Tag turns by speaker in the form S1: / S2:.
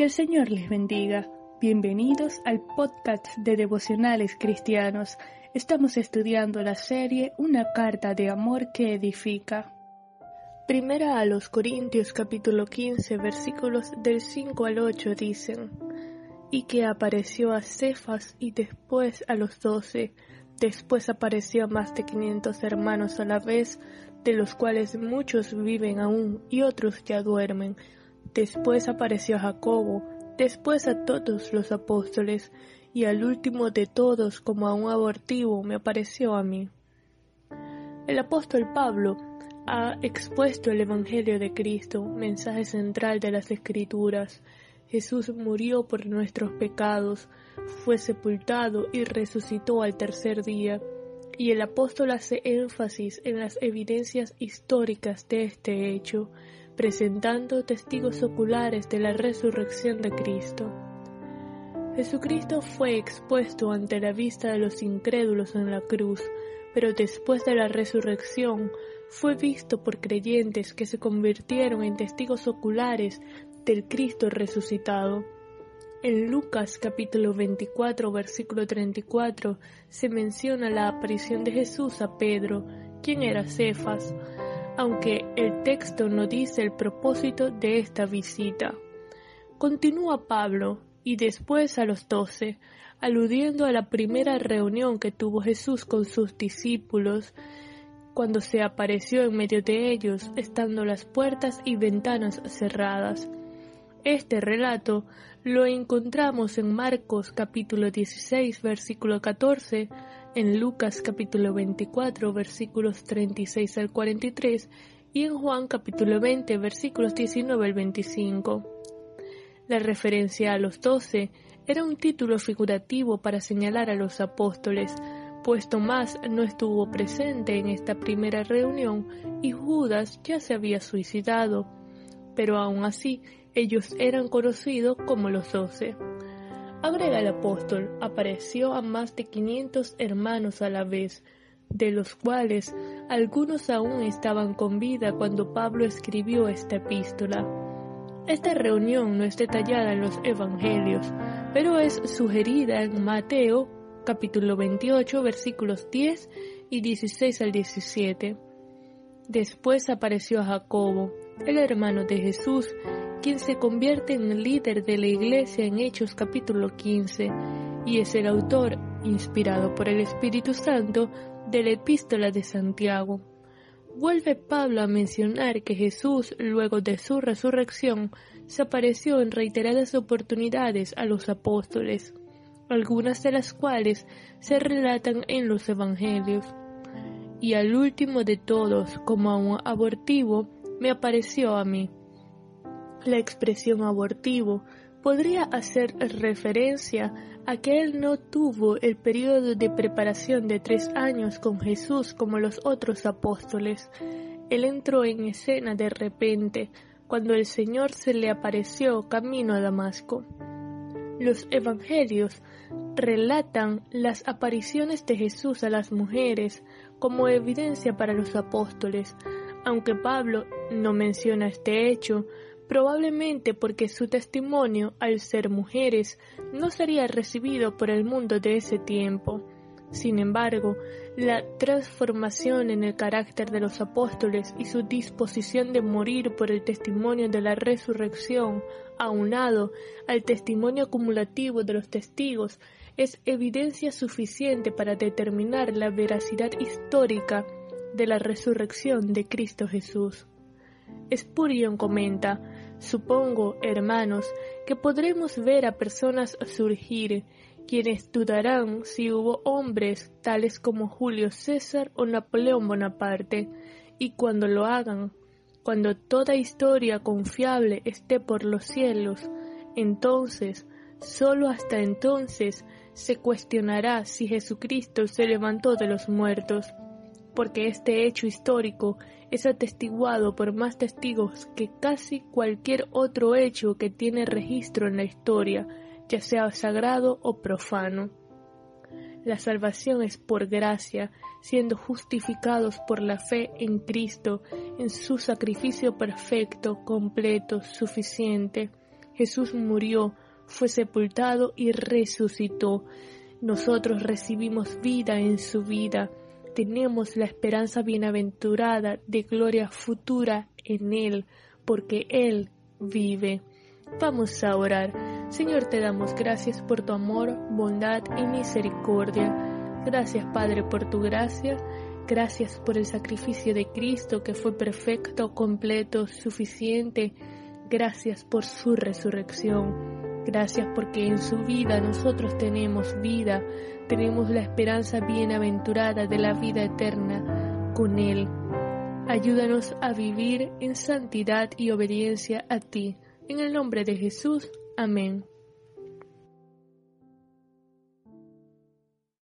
S1: Que el Señor les bendiga. Bienvenidos al podcast de devocionales cristianos. Estamos estudiando la serie Una carta de amor que edifica. Primera a los Corintios capítulo 15 versículos del 5 al 8 dicen, y que apareció a Cefas y después a los doce, después apareció a más de quinientos hermanos a la vez, de los cuales muchos viven aún y otros ya duermen. Después apareció a Jacobo, después a todos los apóstoles, y al último de todos, como a un abortivo, me apareció a mí. El apóstol Pablo ha expuesto el Evangelio de Cristo, mensaje central de las Escrituras. Jesús murió por nuestros pecados, fue sepultado y resucitó al tercer día, y el apóstol hace énfasis en las evidencias históricas de este hecho, presentando testigos oculares de la resurrección de Cristo. Jesucristo fue expuesto ante la vista de los incrédulos en la cruz, pero después de la resurrección fue visto por creyentes que se convirtieron en testigos oculares del Cristo resucitado. En Lucas capítulo 24 versículo 34 se menciona la aparición de Jesús a Pedro, quien era Cefas, aunque el texto no dice el propósito de esta visita. Continúa Pablo y después a los doce, aludiendo a la primera reunión que tuvo Jesús con sus discípulos, cuando se apareció en medio de ellos, estando las puertas y ventanas cerradas. Este relato lo encontramos en Marcos capítulo 16 versículo 14, en Lucas capítulo 24 versículos 36 al 43 y en Juan capítulo 20 versículos 19 al 25. La referencia a los doce era un título figurativo para señalar a los apóstoles, pues Tomás no estuvo presente en esta primera reunión y Judas ya se había suicidado, pero aún así ellos eran conocidos como los doce. Agrega el apóstol, apareció a más de quinientos hermanos a la vez, de los cuales algunos aún estaban con vida cuando Pablo escribió esta epístola. Esta reunión no es detallada en los Evangelios, pero es sugerida en Mateo capítulo 28 versículos 10 y 16 al 17. Después apareció a Jacobo, el hermano de Jesús, quien se convierte en líder de la iglesia en Hechos capítulo 15 y es el autor, inspirado por el Espíritu Santo, de la epístola de Santiago. Vuelve Pablo a mencionar que Jesús, luego de su resurrección, se apareció en reiteradas oportunidades a los apóstoles algunas de las cuales se relatan en los Evangelios. Y al último de todos, como a un abortivo, me apareció a mí. La expresión abortivo podría hacer referencia a que él no tuvo el periodo de preparación de tres años con Jesús como los otros apóstoles. Él entró en escena de repente, cuando el Señor se le apareció camino a Damasco. Los evangelios relatan las apariciones de Jesús a las mujeres como evidencia para los apóstoles, aunque Pablo no menciona este hecho, probablemente porque su testimonio, al ser mujeres, no sería recibido por el mundo de ese tiempo. Sin embargo, la transformación en el carácter de los apóstoles y su disposición de morir por el testimonio de la resurrección, aunado al testimonio acumulativo de los testigos, es evidencia suficiente para determinar la veracidad histórica de la resurrección de Cristo Jesús. Spurion comenta, supongo, hermanos, que podremos ver a personas surgir quienes dudarán si hubo hombres tales como Julio César o Napoleón Bonaparte, y cuando lo hagan, cuando toda historia confiable esté por los cielos, entonces, sólo hasta entonces, se cuestionará si Jesucristo se levantó de los muertos, porque este hecho histórico es atestiguado por más testigos que casi cualquier otro hecho que tiene registro en la historia, ya sea sagrado o profano. La salvación es por gracia, siendo justificados por la fe en Cristo, en su sacrificio perfecto, completo, suficiente. Jesús murió, fue sepultado y resucitó. Nosotros recibimos vida en su vida. Tenemos la esperanza bienaventurada de gloria futura en Él, porque Él vive. Vamos a orar. Señor, te damos gracias por tu amor, bondad y misericordia. Gracias, Padre, por tu gracia. Gracias por el sacrificio de Cristo que fue perfecto, completo, suficiente Gracias por su resurrección. Gracias porque en su vida nosotros tenemos vida, tenemos la esperanza bienaventurada de la vida eterna con Él. Ayúdanos a vivir en santidad y obediencia a ti. En el nombre de Jesús. Amén.